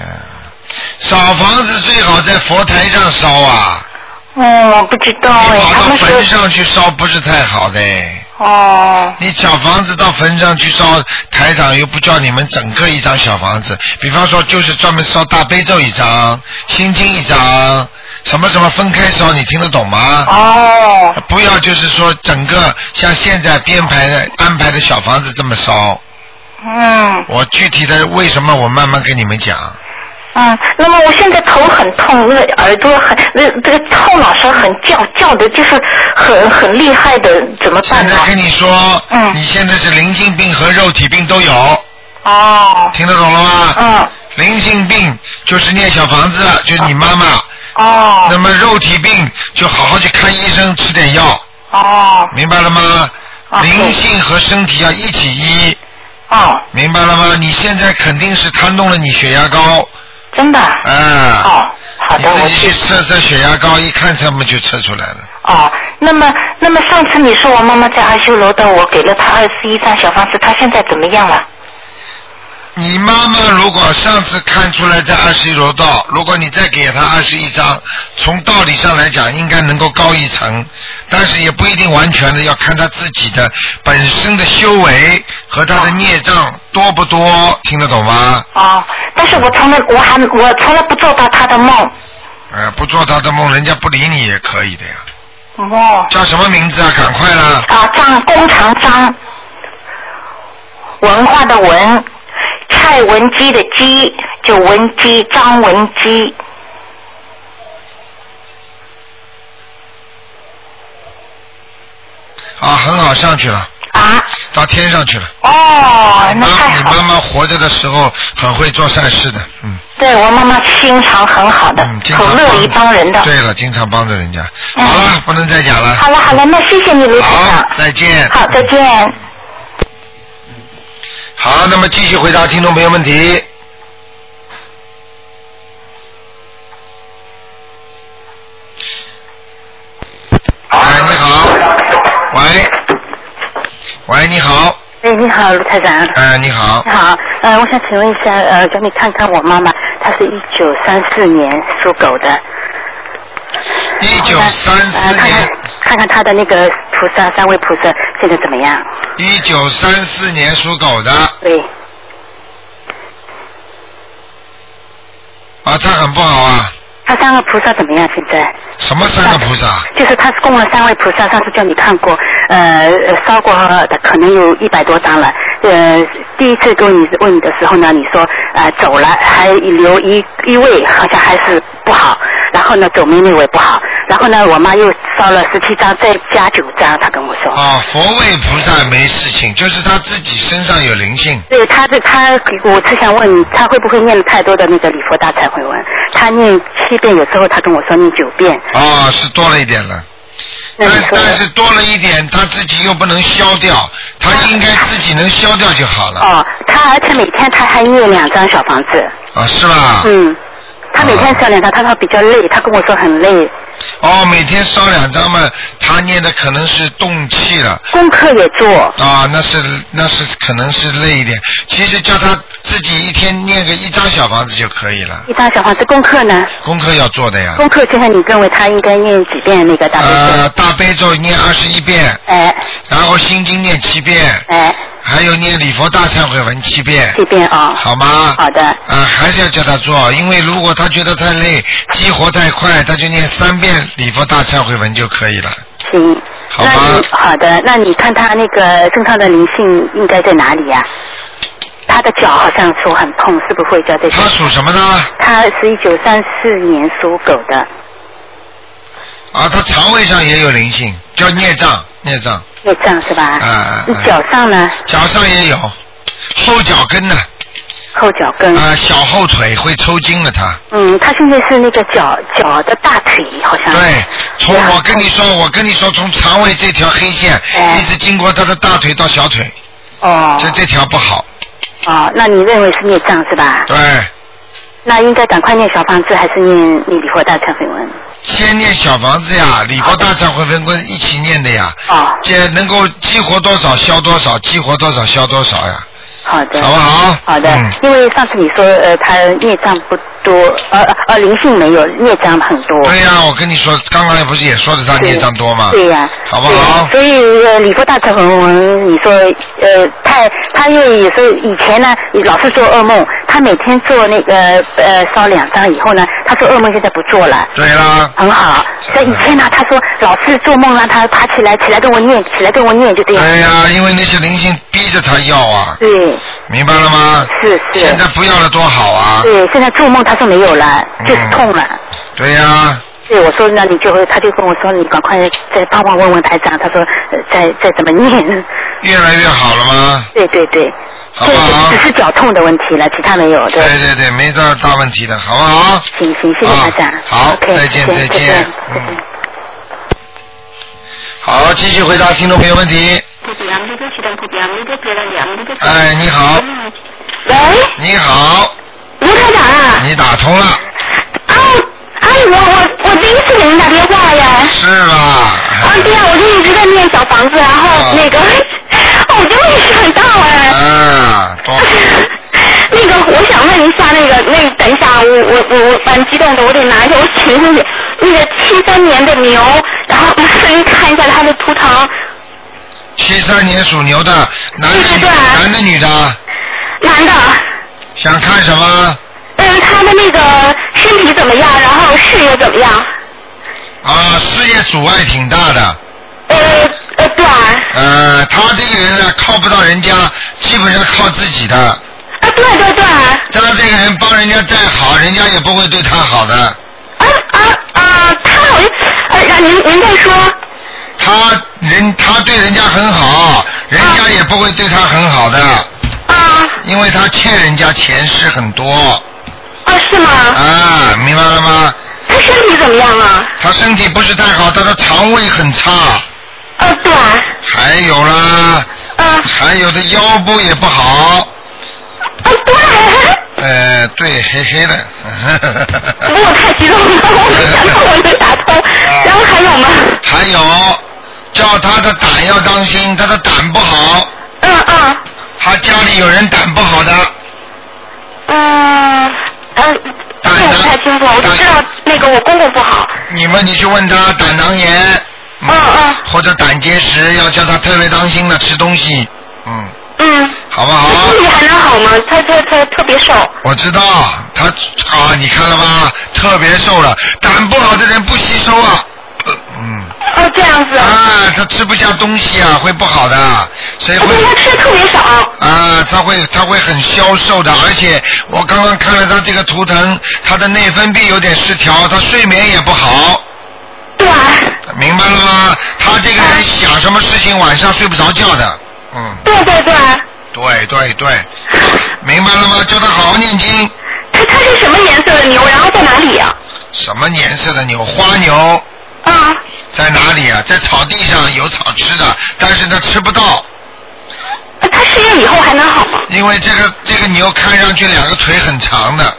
小房子最好在佛台上烧啊。嗯，我不知道跑到坟上去烧不是太好的哎。哦。你小房子到坟上去烧，台长又不叫你们整个一张小房子，比方说就是专门烧大悲咒一张，心经一张，什么什么分开烧，你听得懂吗？哦。不要就是说整个像现在编排的安排的小房子这么烧。嗯我具体的为什么我慢慢跟你们讲。嗯，那么我现在头很痛，那个耳朵很，那这个后脑勺很叫叫的，就是很很厉害的，怎么办呢现在？跟你说，嗯你现在是灵性病和肉体病都有，哦。听得懂了吗？嗯。灵性病就是念小房子，就是你妈妈。哦。那么肉体病就好好去看医生，吃点药，哦。明白了吗？哦灵性和身体要一起医。哦。明白了吗？你现在肯定是他弄了你血压高。真的。嗯。哦，好的，我去测测血压高，一看这么就测出来了。哦，那么那么上次你说我妈妈在阿修罗的，我给了她二十一张小房子，她现在怎么样了？你妈妈如果上次看出来在二十一楼道，如果你再给她二十一张，从道理上来讲应该能够高一层，但是也不一定完全的，要看她自己的本身的修为和她的孽障多不多，听得懂吗？哦，但是我从来我还我从来不做到她的梦。呃，不做她的梦，人家不理你也可以的呀。哦。叫什么名字啊？赶快啦！啊，张工长张，文化的文，蔡文姬的姬，就文姬张文姬。啊，很好，上去了。啊。到天上去了。哦，那，太好了。你妈妈活着的时候很会做善事的，嗯。对我妈妈心肠很好的，很乐于帮人的。对了，经常帮着人家。嗯好了，不能再讲了。好了好了，那谢谢你卢台长。好，再见。好，再见。好，那么继续回答听众朋友问题。哎，你好，喂，喂，你好，哎，你好，卢台长。哎，你好你，好，呃，我想请问一下，呃，叫你看看我妈妈，她是一九三四年属狗的。一九三四年，看看他的那个菩萨，三位菩萨现在怎么样？一九三四年属狗的，对，啊，他很不好啊，他三个菩萨怎么样？现在？什么三个菩萨？就是他供了三位菩萨，上次叫你看过，呃，呃烧过的可能有一百多张了。呃，第一次跟你问你的时候呢，你说呃走了，还留一一位，好像还是不好。然后呢，走没那位不好。然后呢，我妈又烧了十七张，再加九张，她跟我说。啊，佛位菩萨没事情，就是他自己身上有灵性。对，他是他，我是想问你，他会不会念太多的那个礼佛大忏悔文？他念七遍，有时候他跟我说念九遍。啊，是多了一点了。但但是多了一点，他自己又不能消掉，他应该自己能消掉就好了。哦，他而且每天他还念两张小房子。啊，是吧？嗯，他每天烧两张，他说比较累，他跟我说很累，哦，每天烧两张嘛，他念的可能是动气了。功课也做。啊，那是那是可能是累一点。其实叫他自己一天念个一张小房子就可以了，一张小房子功课呢？功课要做的呀。功课现在你认为他应该念几遍那个大悲咒？呃，大悲咒念二十一遍，哎然后心经念七遍，哎，还有念礼佛大忏悔文七遍，七遍啊。好吗？好的。啊，还是要叫他做，因为如果他觉得太累，激活太快，他就念三遍礼佛大忏悔文就可以了。行。好那你好的，那你看他那个身上的灵性应该在哪里呀、他的脚好像说很痛，是不是会叫这些？他属什么呢？他是一九三四年属狗的，啊，他肠胃上也有灵性，叫孽障，孽障。孽障是吧？啊啊你脚上呢？脚上也有，后脚跟呢？后脚跟。啊，小后腿会抽筋了，他。嗯，他现在是那个脚脚的大腿好像。对，从我跟你说，我跟你说，从肠胃这条黑线哎一直经过他的大腿到小腿，哦就这条不好。哦，那你认为是孽障是吧？对，那应该赶快念小房子，还是念念礼佛大忏悔文？先念小房子呀，礼佛大忏悔文跟一起念的呀。哦。这能够激活多少消多少，激活多少消多少呀。好的。好不好？好的，嗯因为上次你说呃，他孽障不多，呃呃灵性没有，孽障很多。对呀、我跟你说，刚刚不是也说的他孽障多吗？对呀、好不好？所以呃，礼佛大忏悔文，你说呃，他他因为有时候以前呢，老是做噩梦，他每天做那个呃烧两张以后呢，他说噩梦现在不做了。对啦。很好。所以以前呢，他说老是做梦让他爬起来，起来跟我念，起来跟我念，就这样。对呀、因为那些灵性逼着他要啊，对。明白了吗？是是。现在不要了多好啊！对，现在做梦他说没有了，就是痛了。对呀、对，我说那你就会，他就跟我说你赶快再帮忙问问台长，他说呃再再怎么念。越来越好了吗？对对对，好不好？只是脚痛的问题了，其他没有。对对对对，没大大问题的，好不好？行行，谢谢台长。好再见再再见。嗯。好，继续回答听众朋友问题。哎，你好。喂。你好。吴科长啊。你打通了。啊哎，我我我第一次给您打电话呀。是吧？啊，对呀，我就一直在念小房子，然后那个，哦，我就没想到哎。啊，多。那个，我想问一下，那个，那等一下，我我我我蛮激动的，我得拿一下，我请问你，那个七三年的牛，然后麻烦您看一下它的图腾，七三年属牛的，男的女男的女的，男的，想看什么？嗯，他的那个身体怎么样，然后事业怎么样？啊，事业阻碍挺大的。呃呃，对。呃，他这个人呢，靠不到人家，基本上靠自己的。啊，对对对。他这个人帮人家再好，人家也不会对他好的。啊啊啊！他好像，呃，让您您再说。他人他对人家很好，人家也不会对他很好的。啊。因为他欠人家钱是很多。啊，是吗？啊，明白了吗？他身体怎么样啊？他身体不是太好，他的肠胃很差。啊，对。还有啦。啊。还有的腰部也不好。啊，对。呃，对，黑黑的。我太激动了，我没想到我能打通。然后还有吗？还有，叫他的胆要当心，他的胆不好。嗯嗯。他家里有人胆不好的。嗯嗯，这我不太清楚，我就知道那个我公公不好。你们你去问他胆囊炎，嗯嗯，或者胆结石，要叫他特别当心的吃东西，嗯，嗯。好不好？身体还能好吗？他他他特别瘦。我知道他啊，你看了吧？特别瘦了，胆不好的人不吸收啊，嗯。哦，这样子。啊，他吃不下东西啊，会不好的，所以会。他吃的特别少。啊，他会他会很消瘦的，而且我刚刚看了他这个图腾，他的内分泌有点失调，他睡眠也不好。对。明白了吗？他这个人想什么事情晚上睡不着觉的，嗯。对对对。对对对，明白了吗？叫他好好念经。他他是什么颜色的牛？然后在哪里呀、什么颜色的牛？花牛。啊。在哪里啊？在草地上有草吃的，但是他吃不到。他失业以后还能好吗？因为这个这个牛看上去两个腿很长的。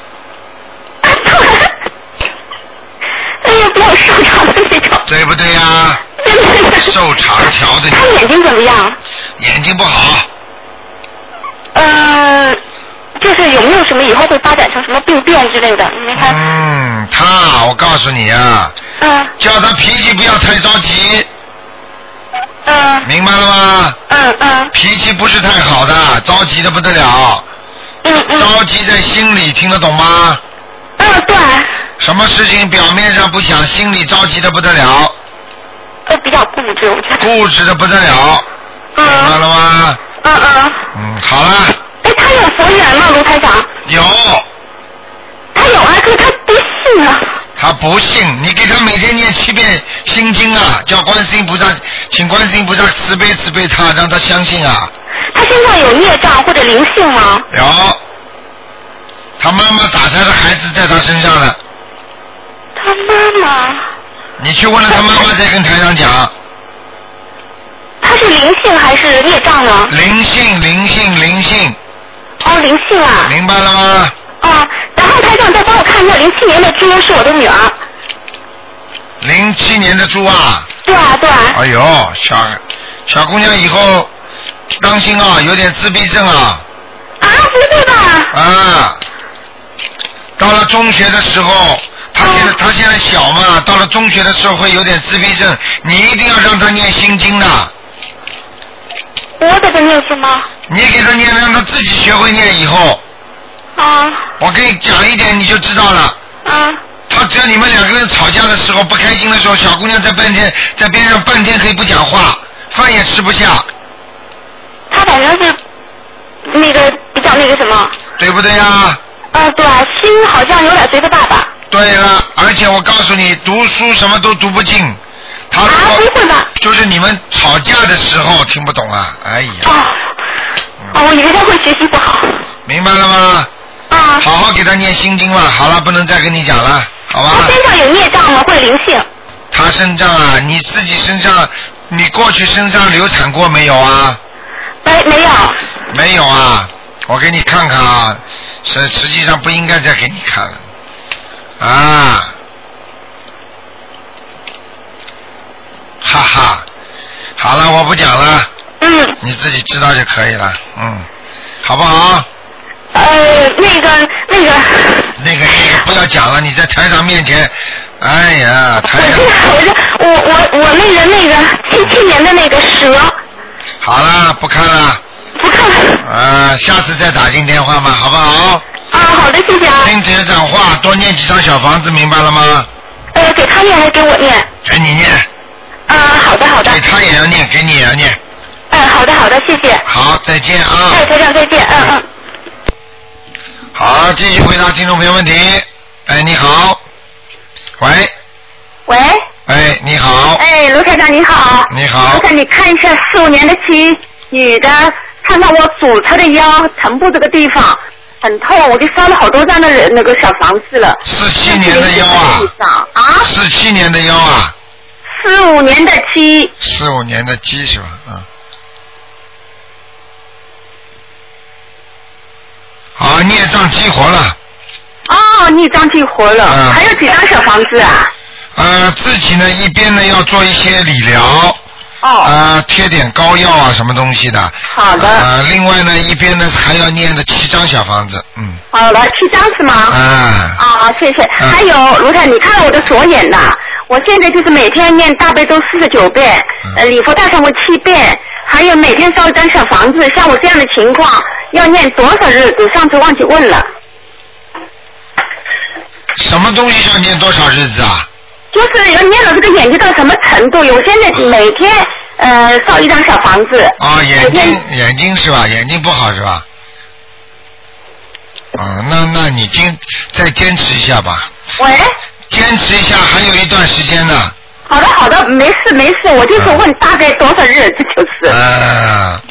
哎呀，比我瘦长的那种。对不对呀、瘦长条的牛。他眼睛怎么样？眼睛不好。呃，就是有没有什么以后会发展成什么病变之类的？因为他。嗯，他，我告诉你啊，嗯。叫他脾气不要太着急。嗯。明白了吗？嗯嗯。脾气不是太好的，着急的不得了。嗯嗯。着急在心里，听得懂吗？嗯，对。什么事情表面上不想，心里着急的不得了。都，比较固执，我觉得。固执的不得了。嗯。明白了吗？嗯嗯。嗯，好了。哎，他有佛缘吗，卢台长？有。他有啊，可是他不信啊。他不信，你给他每天念七遍心经啊，叫观世音菩萨，请观世音菩萨慈悲慈悲他，让他相信啊。他身上有孽障或者灵性吗？有。他妈妈打他的孩子在他身上了，他妈妈，你去问了他妈妈再跟台上讲。他是灵性还是孽障呢？灵性，灵性，灵性。哦，灵性啊。明白了吗？啊，然后台长再帮我看一下，零七年的猪是我的女儿。零七年的猪啊。对啊，对啊。哎呦，小小姑娘以后当心啊，有点自闭症啊。啊，不会吧？啊，到了中学的时候，他现在他现在小嘛，到了中学的时候会有点自闭症，你一定要让他念心经的。我给他念是吗？你给他念，让他自己学会念以后。啊。我给你讲一点，你就知道了。啊。他只要你们两个人吵架的时候不开心的时候，小姑娘在半天在边上半天可以不讲话，饭也吃不下，他反正是那个比较那个什么，对不对呀？啊，对，心好像有点随着爸爸。对了，而且我告诉你，读书什么都读不进。他啊，不会吧？就是你们吵架的时候听不懂啊，哎呀。哦，我以为他会学习不好。明白了吗？啊。好好给他念心经吧。好了，不能再跟你讲了，好吧？他身上有孽障吗？或者灵性？他身上啊，你自己身上，你过去身上流产过没有啊？没没有。没有啊，我给你看看啊，实实际上不应该再给你看了，啊，哈哈，好了，我不讲了，嗯，你自己知道就可以了，嗯，好不好？呃，那个那个。那个那个不要讲了，你在台长面前，哎呀，台长。我是我我我那个那个七七年的那个蛇。好了，不看了。不看了。啊，下次再打进电话嘛，好不好？啊，好的，谢谢啊。听台长话，多念几张小房子，明白了吗？呃，给他念还是给我念？给你念。啊，好的好的。给他也要念，给你也要念。嗯，好的好的，谢谢。好，再见啊。哎，台长再见，嗯嗯。好，继续回答听众朋友问题。哎，你好。喂。喂。哎，你好。哎，卢台长你好。你好卢台，你看一下四五年的鸡，女的，看到我左侧的腰臀部这个地方很痛，我就烧了好多张的人那个小房子了。四七年的腰啊。啊。四七年的腰啊，四五年的鸡，四五年的鸡是吧？啊。好，孽障激活了。哦，孽障激活了，嗯还有几张小房子啊？呃，自己呢一边呢要做一些理疗。哦。呃，贴点膏药啊，什么东西的。好的呃，另外呢，一边呢还要念的七张小房子，嗯。好了，七张是吗？啊。啊，谢谢。还有卢太，你看了我的左眼呐？我现在就是每天念大悲咒四十九遍，呃，礼佛大忏悔七遍，还有每天烧一张小房子。像我这样的情况，要念多少日子？上次忘记问了。什么东西要念多少日子啊？就是要念到这个眼睛到什么程度？我现在每天呃造一张小房子。啊，眼睛眼睛是吧？眼睛不好是吧？啊，那那你坚再坚持一下吧。喂。坚持一下，还有一段时间呢。好的好的，没事没事，我就是问大概多少日，子就是。呃，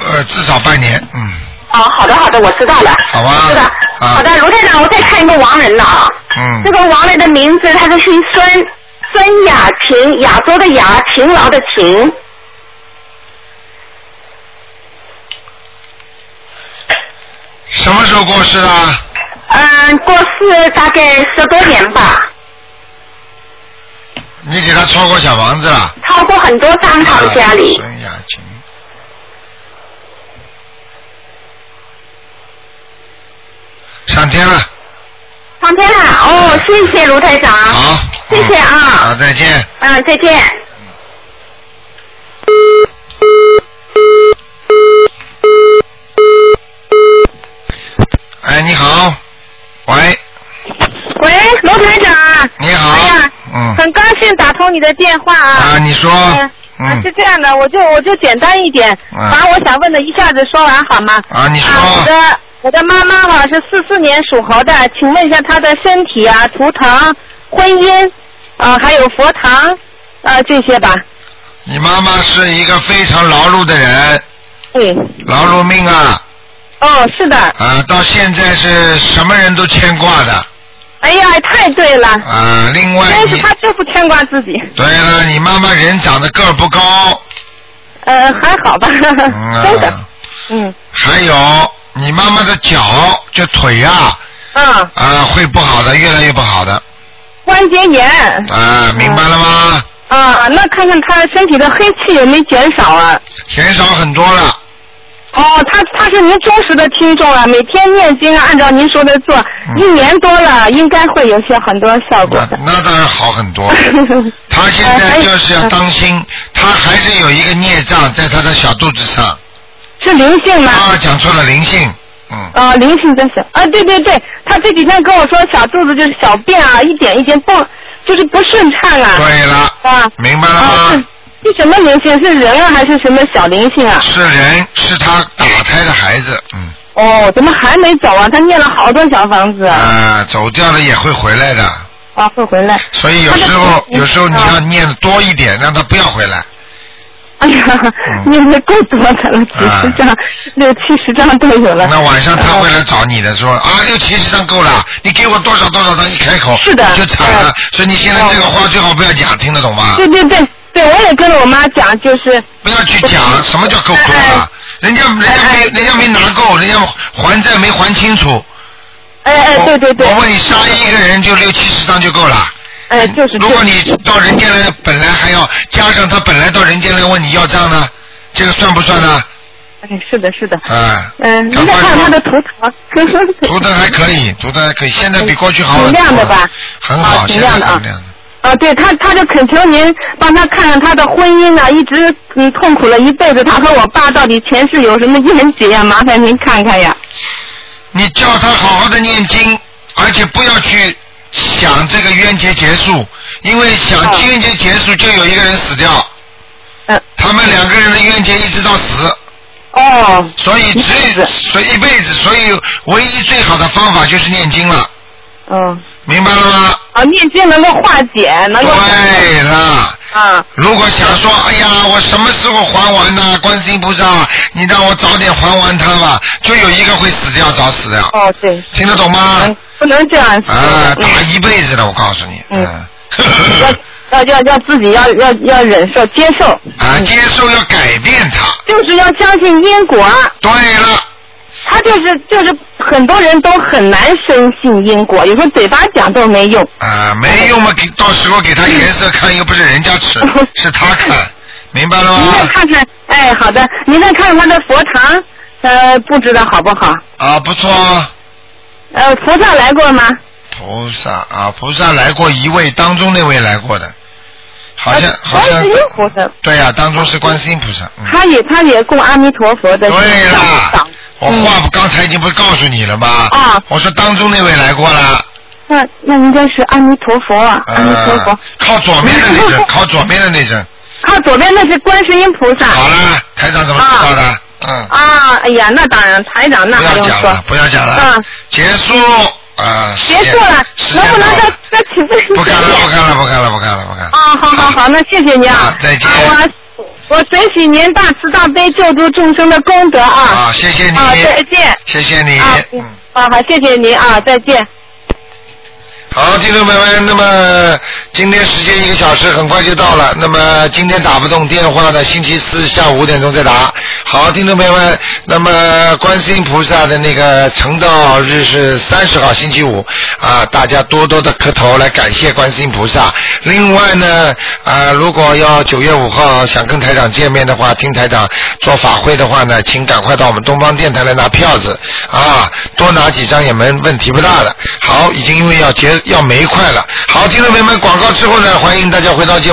呃，至少半年，嗯。哦，好的好的，我知道了。好吧。是的。啊好的，卢台长，我再看一个亡人了啊。嗯这个亡人的名字他是姓孙，孙雅琴，亚洲的雅，勤劳的勤。什么时候过世的？嗯，过世大概十多年吧，你给他抄过小房子了？超过很多张他们家里。孙雅琴。上天了，上天了，哦，谢谢卢台长。好。谢谢啊。好，再见。嗯，再见。哎，你好，喂，喂，罗台长。你好。哎呀，嗯。很高兴打通你的电话啊。啊，你说。嗯是这样的，我就我就简单一点，啊把我想问的一下子说完好吗？啊，你说。我的我的妈妈哈是四四年属猴的，请问一下她的身体啊、图腾、婚姻啊，还有佛堂啊这些吧。你妈妈是一个非常劳碌的人。对。劳碌命啊！哦，是的。啊，到现在是什么人都牵挂的哎呀，太对了。啊。另外但是你，她就不牵挂自己。对了，你妈妈人长得个儿不高，呃，还好吧。嗯真的。啊，嗯。还有你妈妈的脚就腿啊，啊。啊，会不好的，越来越不好的，关节炎。啊，明白了吗？啊，那看看他身体的黑气有没有减少啊？减少很多了，哦，他他是您忠实的听众啊，每天念经啊，按照您说的做，一年多了，应该会有些很多效果的。那当然好很多。他现在就是要当心，他还是有一个孽障在他的小肚子上。是灵性吗？啊，讲错了，灵性。嗯啊，灵性在小啊，对对对，他这几天跟我说小肚子就是小便啊，一点一点不，就是不顺畅啊。对了。啊。明白了吗？是是什么灵性？是人啊，还是什么小灵性啊？是人，是他打胎的孩子，嗯。哦，怎么还没走啊？他念了好多小房子。啊，走掉了也会回来的。啊，会回来。所以有时候，有时候你要念多一点，让他不要回来。哎呀，念的够多的了，几十张、六七十张都有了。那晚上他会来找你的，说啊，六七十张够了，你给我多少多少张？一开口是的就惨了。所以你现在这个话最好不要讲，听得懂吗？对对对对，我也跟着我妈讲，就是不要去讲什么叫够够了，人家人家没人家没拿够，人家还债没还清楚。哎哎，对对对。我问你，杀一个人就六七十张就够了。哎，就是。如果你到人间来，本来还要加上他本来到人间来问你要账呢，这个算不算呢？哎，是的，是的。啊。嗯，您再看看他的图腾。图腾还可以，图腾还可以，现在比过去好挺很多。亮的吧？很好，挺亮的啊很亮的。啊，对他，他就恳求您帮他看看他的婚姻呢，一直嗯痛苦了一辈子，他和我爸到底前世有什么冤结呀？麻烦您看看呀。你叫他好好的念经，而且不要去想这个冤结结束，因为想冤结结束就有一个人死掉。嗯。他们两个人的冤结一直到死。哦。所以只所以一辈子，所以唯一最好的方法就是念经了。嗯。明白了吗？啊，念经能够化解，能够。对了。啊。如果想说，哎呀，我什么时候还完呢？观世音菩萨，你让我早点还完他吧，就有一个会死掉，早死掉。哦，对。听得懂吗？不能这样说。啊，打一辈子了，我告诉你。嗯。要要要自己要要要忍受接受。啊，接受要改变它。就是要相信因果。对了。他就是就是很多人都很难深信因果，有时候嘴巴讲都没用。啊，没用嘛，给到时候给他颜色看，又不是人家吃，是他看，明白了吗？您再看看，哎，好的，您再看看他的佛堂，呃，布置的好不好？啊，不错。呃，菩萨来过吗？菩萨啊，菩萨来过一位，当中那位来过的，好像好像观世音菩萨，对呀、当中是观世音菩萨。嗯他也他也供阿弥陀佛的。对啦，我话不刚才已经不是告诉你了吗？啊。我说当中那位来过了，那那应该是阿弥陀佛啊，阿弥陀佛呃。，靠左边的那阵，靠左边的那阵。靠左边那是观世音菩萨。好了，台长怎么知道的？嗯，啊，哎呀，那当然，台长那不还用说要讲了，。不要讲了嗯，结束啊。结束了，能不能再再请问不看了，不看了，不看了，不看了，不看了。啊，好好好，那谢谢您啊。再见啊我我随喜您大慈大悲救助众生的功德啊。啊，谢谢你，啊，再见。谢谢你。啊，嗯啊，好，谢谢您啊，再见。好，听众朋友们，那么今天时间一个小时很快就到了。那么今天打不动电话的，星期四下午五点钟再打。好，听众朋友们，那么观世音菩萨的那个成道日是三十号星期五啊，大家多多的磕头来感谢观世音菩萨。另外呢，啊，如果要九月五号想跟台长见面的话，听台长做法会的话呢，请赶快到我们东方电台来拿票子啊，多拿几张也没问题不大的。好，已经因为要结要没快了。好，听众朋友们，广告之后呢，欢迎大家回到节目。